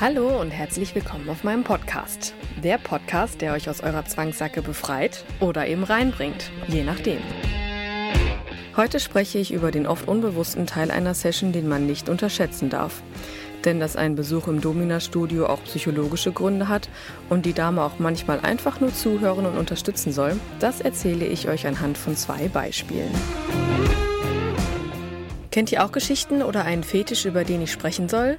Hallo und herzlich willkommen auf meinem Podcast. Der Podcast, der euch aus eurer Zwangssacke befreit oder eben reinbringt, je nachdem. Heute spreche ich über den oft unbewussten Teil einer Session, den man nicht unterschätzen darf. Denn dass ein Besuch im Domina-Studio auch psychologische Gründe hat und die Dame auch manchmal einfach nur zuhören und unterstützen soll, das erzähle ich euch anhand von zwei Beispielen. Kennt ihr auch Geschichten oder einen Fetisch, über den ich sprechen soll?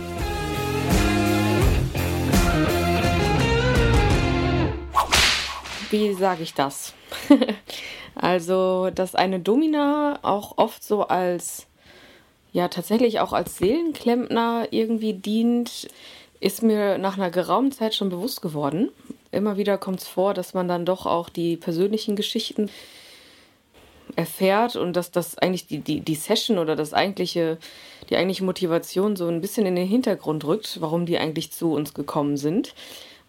Wie sage ich das? also, dass eine Domina auch oft so als, ja, tatsächlich auch als Seelenklempner irgendwie dient, ist mir nach einer geraumen Zeit schon bewusst geworden. Immer wieder kommt es vor, dass man dann doch auch die persönlichen Geschichten erfährt und dass das eigentlich die, die, die Session oder das eigentliche, die eigentliche Motivation so ein bisschen in den Hintergrund rückt, warum die eigentlich zu uns gekommen sind.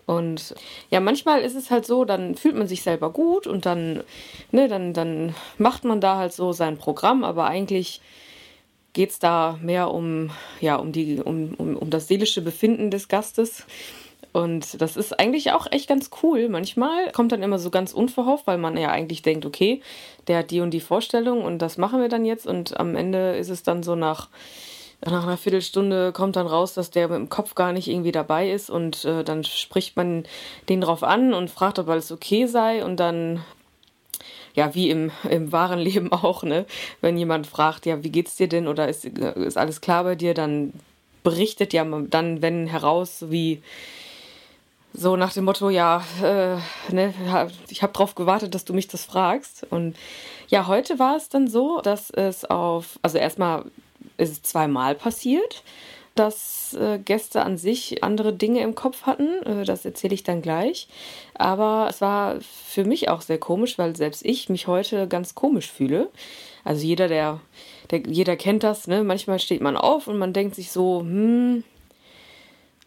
Und ja, manchmal ist es halt so, dann fühlt man sich selber gut und dann, ne, dann, dann macht man da halt so sein Programm, aber eigentlich geht es da mehr um, ja, um, die, um, um, um das seelische Befinden des Gastes. Und das ist eigentlich auch echt ganz cool. Manchmal kommt dann immer so ganz unverhofft, weil man ja eigentlich denkt, okay, der hat die und die Vorstellung und das machen wir dann jetzt. Und am Ende ist es dann so nach nach einer Viertelstunde kommt dann raus, dass der mit dem Kopf gar nicht irgendwie dabei ist und äh, dann spricht man den drauf an und fragt, ob alles okay sei und dann ja, wie im, im wahren Leben auch, ne? Wenn jemand fragt, ja, wie geht's dir denn oder ist, ist alles klar bei dir, dann berichtet ja dann, wenn heraus, wie so nach dem Motto, ja, äh, ne, ich habe drauf gewartet, dass du mich das fragst. Und ja, heute war es dann so, dass es auf, also erstmal ist es zweimal passiert, dass äh, Gäste an sich andere Dinge im Kopf hatten. Äh, das erzähle ich dann gleich. Aber es war für mich auch sehr komisch, weil selbst ich mich heute ganz komisch fühle. Also jeder, der, der jeder kennt das, ne? Manchmal steht man auf und man denkt sich so, hm,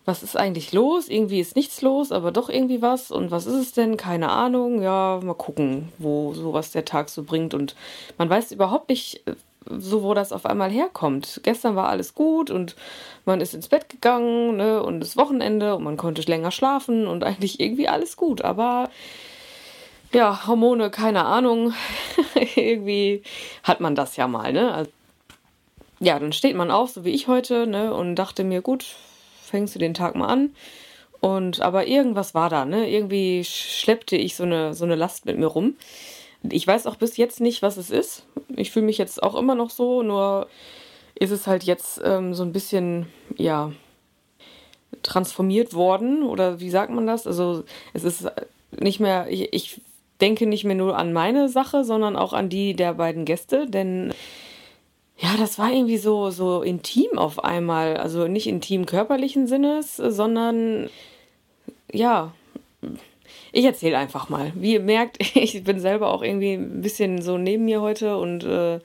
was ist eigentlich los? Irgendwie ist nichts los, aber doch irgendwie was. Und was ist es denn? Keine Ahnung. Ja, mal gucken, wo sowas der Tag so bringt. Und man weiß überhaupt nicht, so wo das auf einmal herkommt. Gestern war alles gut und man ist ins Bett gegangen ne, und es Wochenende und man konnte länger schlafen und eigentlich irgendwie alles gut. Aber ja, Hormone, keine Ahnung. irgendwie hat man das ja mal, ne? Also, ja, dann steht man auf, so wie ich heute, ne, und dachte mir, gut, fängst du den Tag mal an. Und aber irgendwas war da, ne? Irgendwie schleppte ich so eine, so eine Last mit mir rum. Ich weiß auch bis jetzt nicht, was es ist. Ich fühle mich jetzt auch immer noch so, nur ist es halt jetzt ähm, so ein bisschen, ja, transformiert worden oder wie sagt man das? Also es ist nicht mehr, ich, ich denke nicht mehr nur an meine Sache, sondern auch an die der beiden Gäste, denn ja, das war irgendwie so, so intim auf einmal. Also nicht intim körperlichen Sinnes, sondern ja, ich erzähle einfach mal. Wie ihr merkt, ich bin selber auch irgendwie ein bisschen so neben mir heute und äh,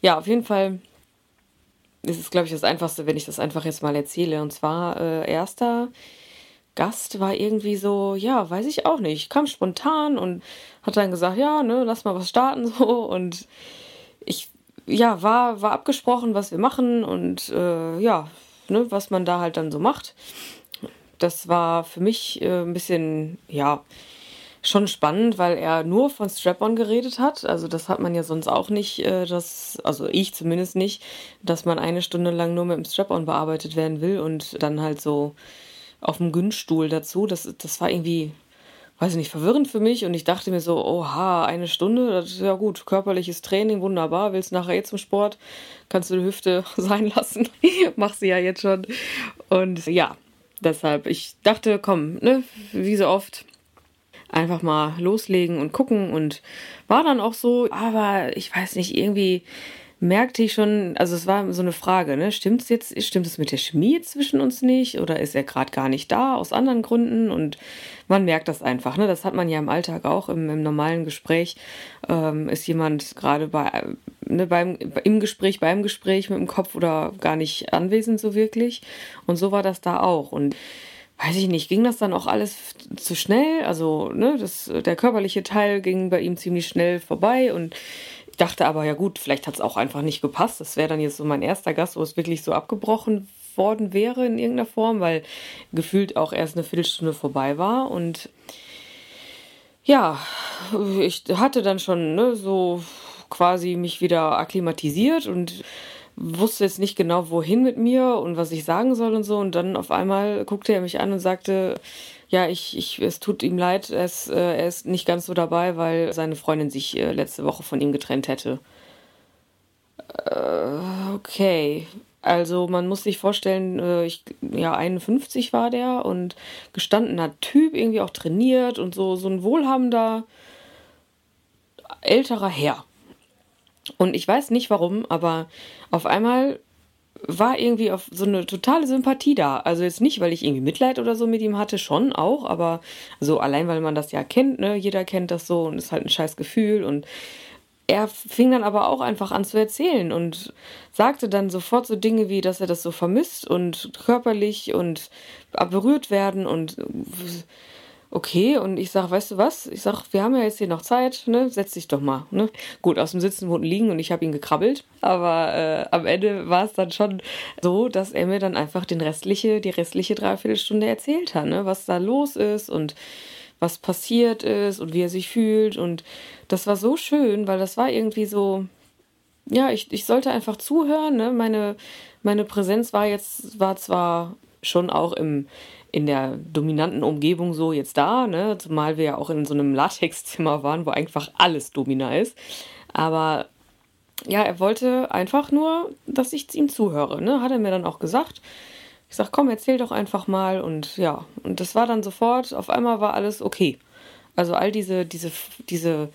ja, auf jeden Fall ist es, glaube ich, das Einfachste, wenn ich das einfach jetzt mal erzähle. Und zwar, äh, erster Gast war irgendwie so, ja, weiß ich auch nicht, kam spontan und hat dann gesagt, ja, ne, lass mal was starten so und ich, ja, war, war abgesprochen, was wir machen und äh, ja, ne, was man da halt dann so macht das war für mich äh, ein bisschen, ja, schon spannend, weil er nur von Strap-on geredet hat. Also das hat man ja sonst auch nicht, äh, das, also ich zumindest nicht, dass man eine Stunde lang nur mit dem Strap-on bearbeitet werden will und dann halt so auf dem Günststuhl dazu. Das, das war irgendwie weiß ich nicht, verwirrend für mich und ich dachte mir so, oha, eine Stunde, das ist ja gut, körperliches Training, wunderbar, willst nachher eh zum Sport, kannst du die Hüfte sein lassen, mach sie ja jetzt schon und ja, deshalb, ich dachte, komm, ne, wie so oft, einfach mal loslegen und gucken und war dann auch so, aber ich weiß nicht, irgendwie merkte ich schon, also es war so eine Frage, ne? Stimmt es jetzt, stimmt es mit der Chemie zwischen uns nicht oder ist er gerade gar nicht da aus anderen Gründen? Und man merkt das einfach, ne? Das hat man ja im Alltag auch, im, im normalen Gespräch ähm, ist jemand gerade bei, ne, beim, im Gespräch, beim Gespräch mit dem Kopf oder gar nicht anwesend so wirklich. Und so war das da auch. Und weiß ich nicht, ging das dann auch alles zu schnell? Also, ne, das, der körperliche Teil ging bei ihm ziemlich schnell vorbei und dachte aber, ja gut, vielleicht hat es auch einfach nicht gepasst. Das wäre dann jetzt so mein erster Gast, wo es wirklich so abgebrochen worden wäre in irgendeiner Form, weil gefühlt auch erst eine Viertelstunde vorbei war. Und ja, ich hatte dann schon ne, so quasi mich wieder akklimatisiert und wusste jetzt nicht genau, wohin mit mir und was ich sagen soll und so. Und dann auf einmal guckte er mich an und sagte, ja, ich, ich, es tut ihm leid, er ist, äh, er ist nicht ganz so dabei, weil seine Freundin sich äh, letzte Woche von ihm getrennt hätte. Äh, okay. Also man muss sich vorstellen, äh, ich, ja, 51 war der und gestandener Typ, irgendwie auch trainiert und so, so ein wohlhabender älterer Herr. Und ich weiß nicht warum, aber auf einmal war irgendwie auf so eine totale Sympathie da. Also jetzt nicht, weil ich irgendwie Mitleid oder so mit ihm hatte, schon auch, aber so allein, weil man das ja kennt, ne? Jeder kennt das so und ist halt ein scheiß Gefühl und er fing dann aber auch einfach an zu erzählen und sagte dann sofort so Dinge wie, dass er das so vermisst und körperlich und berührt werden und okay, und ich sag, weißt du was? Ich sag, wir haben ja jetzt hier noch Zeit, ne? Setz dich doch mal, ne? Gut, aus dem Sitzen wurden liegen und ich habe ihn gekrabbelt, aber äh, am Ende war es dann schon so, dass er mir dann einfach den restliche, die restliche Dreiviertelstunde erzählt hat, ne? Was da los ist und was passiert ist und wie er sich fühlt und das war so schön, weil das war irgendwie so, ja, ich, ich sollte einfach zuhören, ne? Meine, meine Präsenz war jetzt, war zwar schon auch im in der dominanten Umgebung so jetzt da, ne? Zumal wir ja auch in so einem Latexzimmer waren, wo einfach alles domina ist. Aber ja, er wollte einfach nur, dass ich ihm zuhöre, ne? Hat er mir dann auch gesagt. Ich sag, komm, erzähl doch einfach mal und ja, und das war dann sofort, auf einmal war alles okay. Also all diese, diese, diese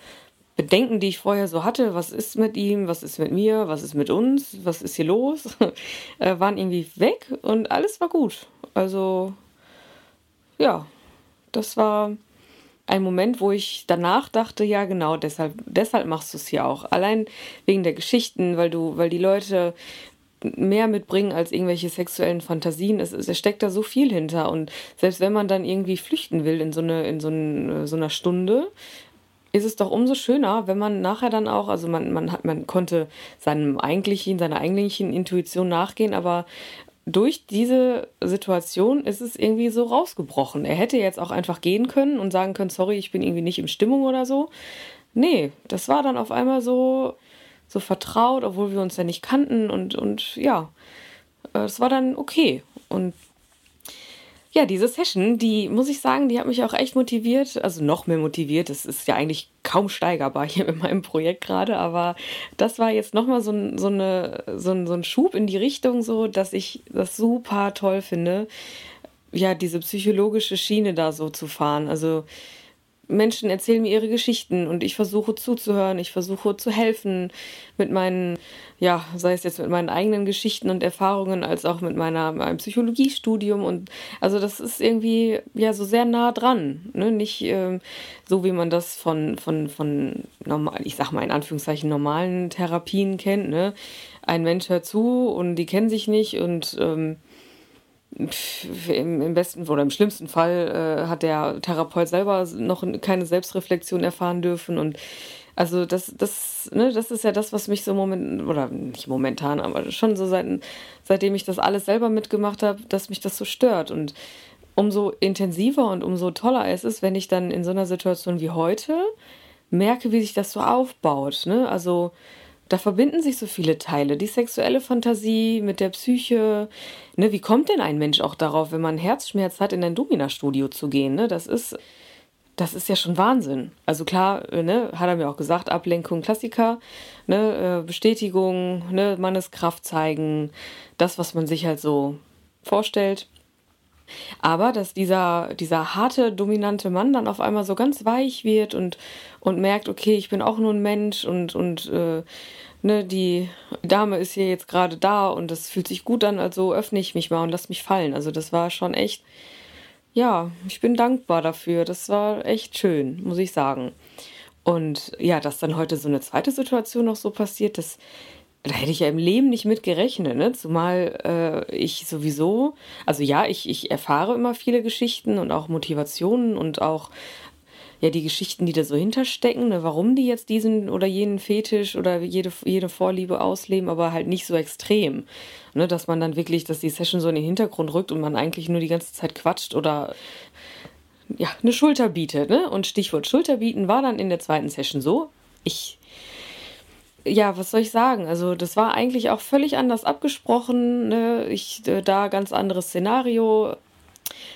Bedenken, die ich vorher so hatte, was ist mit ihm, was ist mit mir, was ist mit uns, was ist hier los, äh, waren irgendwie weg und alles war gut. Also ja, das war ein Moment, wo ich danach dachte, ja genau, deshalb, deshalb machst du es hier auch. Allein wegen der Geschichten, weil du, weil die Leute mehr mitbringen als irgendwelche sexuellen Fantasien. Es, es steckt da so viel hinter. Und selbst wenn man dann irgendwie flüchten will in so, eine, in so, eine, so einer Stunde, ist es doch umso schöner, wenn man nachher dann auch, also man, man hat, man konnte seinem eigentlichen, seiner eigentlichen Intuition nachgehen, aber durch diese Situation ist es irgendwie so rausgebrochen. Er hätte jetzt auch einfach gehen können und sagen können, sorry, ich bin irgendwie nicht in Stimmung oder so. Nee, das war dann auf einmal so, so vertraut, obwohl wir uns ja nicht kannten und, und ja, es war dann okay. Und ja, diese Session, die muss ich sagen, die hat mich auch echt motiviert, also noch mehr motiviert. Das ist ja eigentlich kaum steigerbar hier mit meinem Projekt gerade, aber das war jetzt nochmal so, so, eine, so, ein, so ein Schub in die Richtung, so dass ich das super toll finde, ja, diese psychologische Schiene da so zu fahren. Also Menschen erzählen mir ihre Geschichten und ich versuche zuzuhören, ich versuche zu helfen mit meinen, ja, sei es jetzt mit meinen eigenen Geschichten und Erfahrungen, als auch mit meiner, meinem Psychologiestudium und also das ist irgendwie ja so sehr nah dran, ne? nicht ähm, so wie man das von von von normal, ich sag mal in Anführungszeichen normalen Therapien kennt, ne? Ein Mensch hört zu und die kennen sich nicht und ähm, im, besten oder im schlimmsten Fall äh, hat der Therapeut selber noch keine Selbstreflexion erfahren dürfen und also das, das, ne, das ist ja das, was mich so momentan, oder nicht momentan, aber schon so seit, seitdem ich das alles selber mitgemacht habe, dass mich das so stört. Und umso intensiver und umso toller ist es, wenn ich dann in so einer Situation wie heute merke, wie sich das so aufbaut. Ne? Also da verbinden sich so viele Teile. Die sexuelle Fantasie mit der Psyche. Ne, wie kommt denn ein Mensch auch darauf, wenn man Herzschmerz hat, in ein Domina-Studio zu gehen? Ne? Das ist das ist ja schon Wahnsinn. Also klar, äh, ne, hat er mir auch gesagt, Ablenkung, Klassiker, ne, äh, Bestätigung, ne, Manneskraft zeigen, das, was man sich halt so vorstellt. Aber dass dieser, dieser harte, dominante Mann dann auf einmal so ganz weich wird und, und merkt, okay, ich bin auch nur ein Mensch und, und äh, ne, die Dame ist hier jetzt gerade da und das fühlt sich gut an, also öffne ich mich mal und lass mich fallen. Also das war schon echt, ja, ich bin dankbar dafür. Das war echt schön, muss ich sagen. Und ja, dass dann heute so eine zweite Situation noch so passiert, das da hätte ich ja im Leben nicht mit gerechnet, ne? Zumal äh, ich sowieso, also ja, ich, ich erfahre immer viele Geschichten und auch Motivationen und auch ja die Geschichten, die da so hinterstecken, ne? warum die jetzt diesen oder jenen Fetisch oder jede, jede Vorliebe ausleben, aber halt nicht so extrem. Ne? Dass man dann wirklich, dass die Session so in den Hintergrund rückt und man eigentlich nur die ganze Zeit quatscht oder ja, eine Schulter bietet. Ne? Und Stichwort Schulter bieten war dann in der zweiten Session so. Ich ja, was soll ich sagen? Also, das war eigentlich auch völlig anders abgesprochen. Ne? Ich äh, da ganz anderes Szenario.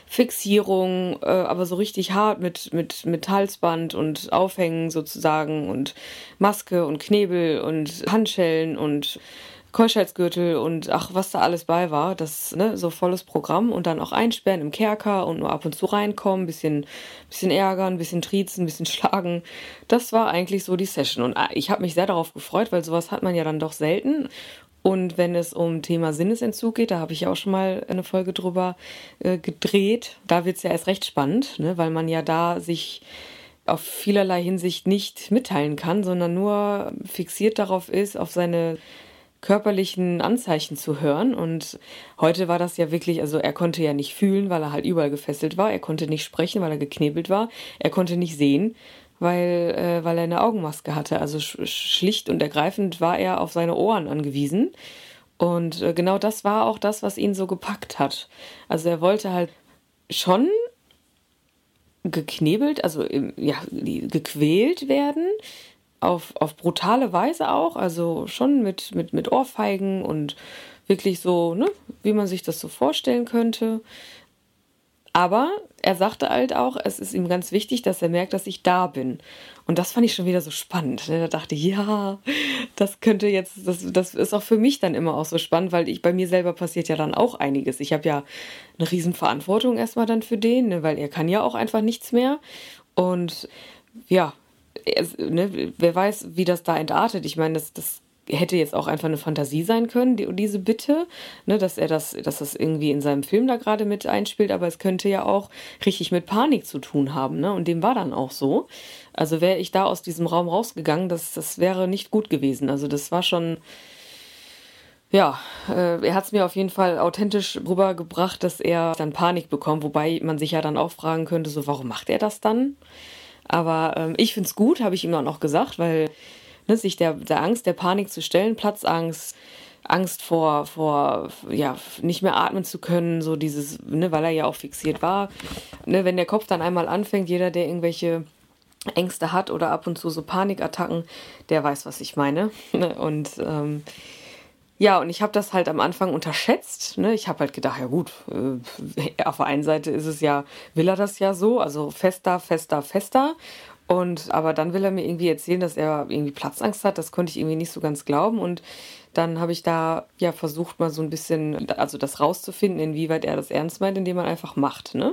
Fixierung, äh, aber so richtig hart mit, mit, mit Halsband und Aufhängen sozusagen und Maske und Knebel und Handschellen und Keuschheitsgürtel und ach, was da alles bei war, das, ne, so volles Programm und dann auch einsperren im Kerker und nur ab und zu reinkommen, bisschen, bisschen ärgern, bisschen triezen, bisschen schlagen. Das war eigentlich so die Session und ah, ich habe mich sehr darauf gefreut, weil sowas hat man ja dann doch selten. Und wenn es um Thema Sinnesentzug geht, da habe ich ja auch schon mal eine Folge drüber äh, gedreht, da wird es ja erst recht spannend, ne, weil man ja da sich auf vielerlei Hinsicht nicht mitteilen kann, sondern nur fixiert darauf ist, auf seine körperlichen Anzeichen zu hören. Und heute war das ja wirklich, also er konnte ja nicht fühlen, weil er halt überall gefesselt war. Er konnte nicht sprechen, weil er geknebelt war. Er konnte nicht sehen, weil, äh, weil er eine Augenmaske hatte. Also schlicht und ergreifend war er auf seine Ohren angewiesen. Und äh, genau das war auch das, was ihn so gepackt hat. Also er wollte halt schon geknebelt, also ja, gequält werden, auf, auf brutale Weise auch, also schon mit, mit, mit Ohrfeigen und wirklich so, ne, wie man sich das so vorstellen könnte. Aber er sagte halt auch, es ist ihm ganz wichtig, dass er merkt, dass ich da bin. Und das fand ich schon wieder so spannend. Ne? Da dachte ich, ja, das könnte jetzt, das, das ist auch für mich dann immer auch so spannend, weil ich bei mir selber passiert ja dann auch einiges. Ich habe ja eine Riesenverantwortung erstmal dann für den, ne? weil er kann ja auch einfach nichts mehr. Und ja, ne, wer weiß, wie das da entartet. Ich meine, das, das hätte jetzt auch einfach eine Fantasie sein können, die, diese Bitte, ne, dass er das, dass das irgendwie in seinem Film da gerade mit einspielt, aber es könnte ja auch richtig mit Panik zu tun haben, ne? Und dem war dann auch so. Also wäre ich da aus diesem Raum rausgegangen, das, das wäre nicht gut gewesen. Also das war schon. Ja, äh, er hat es mir auf jeden Fall authentisch rübergebracht, dass er dann Panik bekommt, wobei man sich ja dann auch fragen könnte, so warum macht er das dann? Aber ähm, ich finde es gut, habe ich ihm auch noch gesagt, weil ne, sich der, der Angst, der Panik zu stellen, Platzangst, Angst vor, vor, ja, nicht mehr atmen zu können, so dieses, ne, weil er ja auch fixiert war. Ne, wenn der Kopf dann einmal anfängt, jeder, der irgendwelche Ängste hat oder ab und zu so Panikattacken, der weiß, was ich meine. Und ähm, ja, und ich habe das halt am Anfang unterschätzt. Ne? Ich habe halt gedacht, ja gut, äh, auf der einen Seite ist es ja, will er das ja so, also fester, fester, fester. Und aber dann will er mir irgendwie erzählen, dass er irgendwie Platzangst hat. Das konnte ich irgendwie nicht so ganz glauben. Und dann habe ich da ja versucht, mal so ein bisschen, also das rauszufinden, inwieweit er das ernst meint, indem man einfach macht. Ne?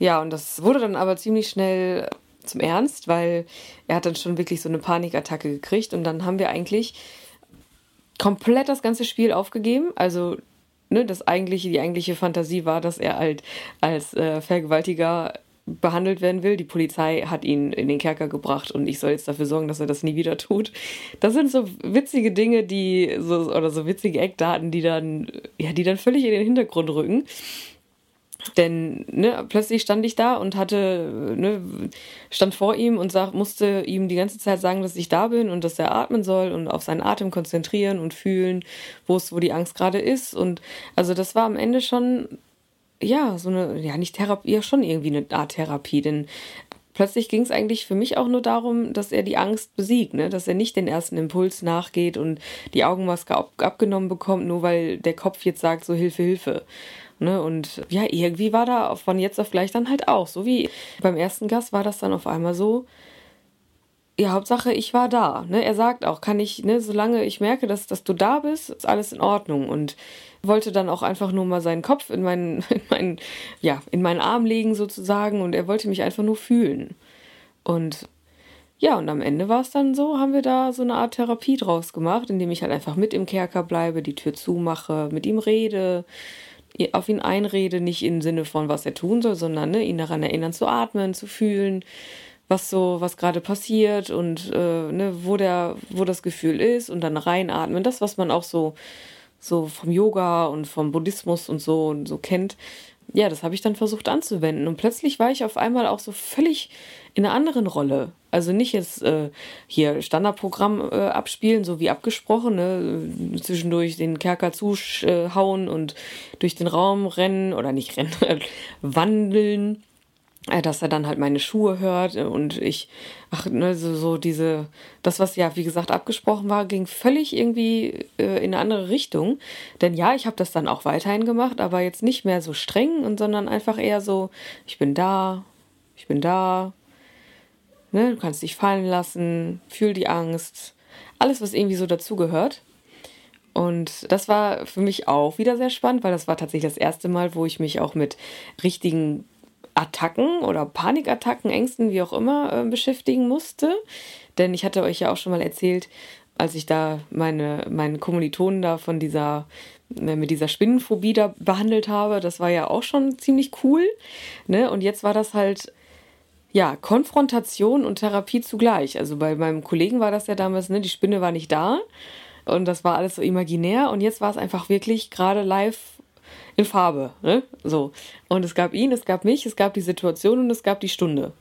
Ja, und das wurde dann aber ziemlich schnell zum Ernst, weil er hat dann schon wirklich so eine Panikattacke gekriegt. Und dann haben wir eigentlich komplett das ganze Spiel aufgegeben. Also ne, das eigentliche, die eigentliche Fantasie war, dass er halt als äh, Vergewaltiger behandelt werden will. Die Polizei hat ihn in den Kerker gebracht und ich soll jetzt dafür sorgen, dass er das nie wieder tut. Das sind so witzige Dinge, die so oder so witzige Eckdaten, die dann ja, die dann völlig in den Hintergrund rücken. Denn ne, plötzlich stand ich da und hatte, ne, stand vor ihm und sag, musste ihm die ganze Zeit sagen, dass ich da bin und dass er atmen soll und auf seinen Atem konzentrieren und fühlen, wo es, wo die Angst gerade ist. Und also das war am Ende schon, ja, so eine, ja, nicht Therapie, ja, schon irgendwie eine Art Therapie, denn plötzlich ging es eigentlich für mich auch nur darum, dass er die Angst besiegt, ne? dass er nicht den ersten Impuls nachgeht und die Augenmaske ab abgenommen bekommt, nur weil der Kopf jetzt sagt, so Hilfe, Hilfe. Ne? Und ja, irgendwie war da von jetzt auf gleich dann halt auch. So wie beim ersten Gast war das dann auf einmal so, ja, Hauptsache, ich war da. Ne? Er sagt auch, kann ich, ne, solange ich merke, dass, dass du da bist, ist alles in Ordnung. Und wollte dann auch einfach nur mal seinen Kopf in meinen, in meinen, ja, in meinen Arm legen sozusagen. Und er wollte mich einfach nur fühlen. Und ja, und am Ende war es dann so, haben wir da so eine Art Therapie draus gemacht, indem ich halt einfach mit im Kerker bleibe, die Tür zumache, mit ihm rede, auf ihn einrede, nicht im Sinne von, was er tun soll, sondern ne, ihn daran erinnern zu atmen, zu fühlen, was so, was gerade passiert und äh, ne, wo der, wo das Gefühl ist und dann reinatmen. Das, was man auch so, so vom Yoga und vom Buddhismus und so und so kennt. Ja, das habe ich dann versucht anzuwenden. Und plötzlich war ich auf einmal auch so völlig in einer anderen Rolle. Also nicht jetzt äh, hier Standardprogramm äh, abspielen, so wie abgesprochen, ne? zwischendurch den Kerker zuhauen und durch den Raum rennen oder nicht rennen, wandeln äh, dass er dann halt meine Schuhe hört und ich, ach, ne, so, so diese, das, was ja, wie gesagt, abgesprochen war, ging völlig irgendwie äh, in eine andere Richtung. Denn ja, ich habe das dann auch weiterhin gemacht, aber jetzt nicht mehr so streng, und, sondern einfach eher so, ich bin da, ich bin da, ne, du kannst dich fallen lassen, fühl die Angst, alles, was irgendwie so dazugehört. Und das war für mich auch wieder sehr spannend, weil das war tatsächlich das erste Mal, wo ich mich auch mit richtigen Attacken oder Panikattacken, Ängsten, wie auch immer, äh, beschäftigen musste. Denn ich hatte euch ja auch schon mal erzählt, als ich da meine, meine Kommilitonen da von dieser, äh, mit dieser Spinnenphobie da behandelt habe, das war ja auch schon ziemlich cool. Ne? Und jetzt war das halt, ja, Konfrontation und Therapie zugleich. Also bei meinem Kollegen war das ja damals, ne, die Spinne war nicht da und das war alles so imaginär und jetzt war es einfach wirklich gerade live in Farbe. Ne? So. Und es gab ihn, es gab mich, es gab die Situation und es gab die Stunde.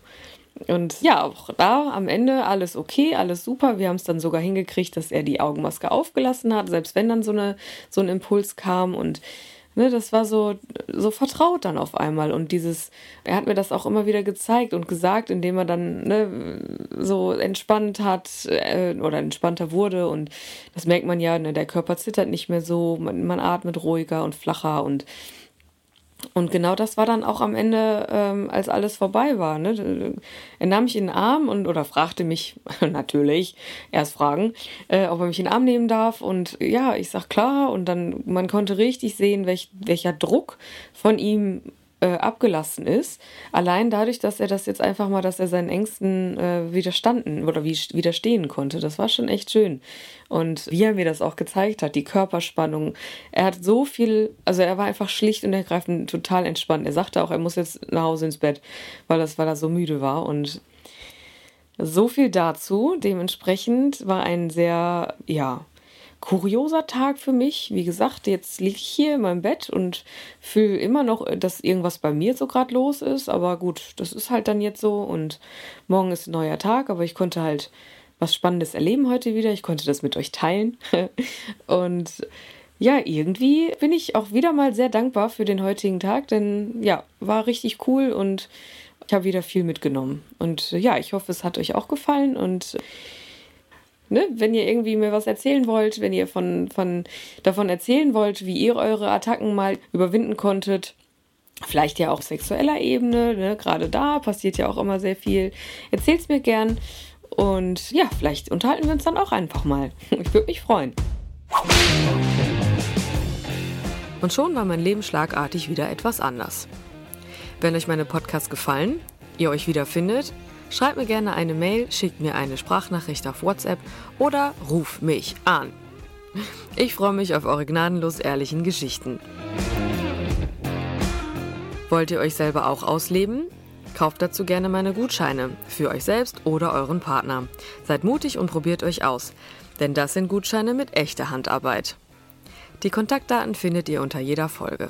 Und ja, auch da am Ende alles okay, alles super. Wir haben es dann sogar hingekriegt, dass er die Augenmaske aufgelassen hat, selbst wenn dann so, eine, so ein Impuls kam. Und ne, das war so, so vertraut dann auf einmal. Und dieses, er hat mir das auch immer wieder gezeigt und gesagt, indem er dann ne, so entspannt hat äh, oder entspannter wurde. Und das merkt man ja, ne, der Körper zittert nicht mehr so, man, man atmet ruhiger und flacher und und genau das war dann auch am Ende, ähm, als alles vorbei war. Ne? Er nahm mich in den Arm und oder fragte mich natürlich, erst fragen, äh, ob er mich in den Arm nehmen darf. Und ja, ich sag klar. Und dann, man konnte richtig sehen, welch, welcher Druck von ihm äh, abgelassen ist. Allein dadurch, dass er das jetzt einfach mal, dass er seinen Ängsten äh, widerstanden oder wie, widerstehen konnte. Das war schon echt schön. Und wie er mir das auch gezeigt hat, die Körperspannung. Er hat so viel, also er war einfach schlicht und ergreifend total entspannt. Er sagte auch, er muss jetzt nach Hause ins Bett, weil, das, weil er so müde war. Und so viel dazu. Dementsprechend war ein sehr, ja, kurioser Tag für mich. Wie gesagt, jetzt liege ich hier in meinem Bett und fühle immer noch, dass irgendwas bei mir so gerade los ist. Aber gut, das ist halt dann jetzt so und morgen ist ein neuer Tag, aber ich konnte halt was Spannendes erleben heute wieder. Ich konnte das mit euch teilen. und ja, irgendwie bin ich auch wieder mal sehr dankbar für den heutigen Tag, denn ja, war richtig cool und ich habe wieder viel mitgenommen. Und ja, ich hoffe, es hat euch auch gefallen und ne, wenn ihr irgendwie mir was erzählen wollt, wenn ihr von, von, davon erzählen wollt, wie ihr eure Attacken mal überwinden konntet, vielleicht ja auch sexueller Ebene, ne, gerade da passiert ja auch immer sehr viel. Erzählt's mir gern und ja, vielleicht unterhalten wir uns dann auch einfach mal. Ich würde mich freuen. Und schon war mein Leben schlagartig wieder etwas anders. Wenn euch meine Podcasts gefallen, ihr euch wiederfindet, Schreib mir gerne eine Mail, schickt mir eine Sprachnachricht auf WhatsApp oder ruf mich an. Ich freue mich auf eure gnadenlos ehrlichen Geschichten. Wollt ihr euch selber auch ausleben? Kauft dazu gerne meine Gutscheine für euch selbst oder euren Partner. Seid mutig und probiert euch aus, denn das sind Gutscheine mit echter Handarbeit. Die Kontaktdaten findet ihr unter jeder Folge.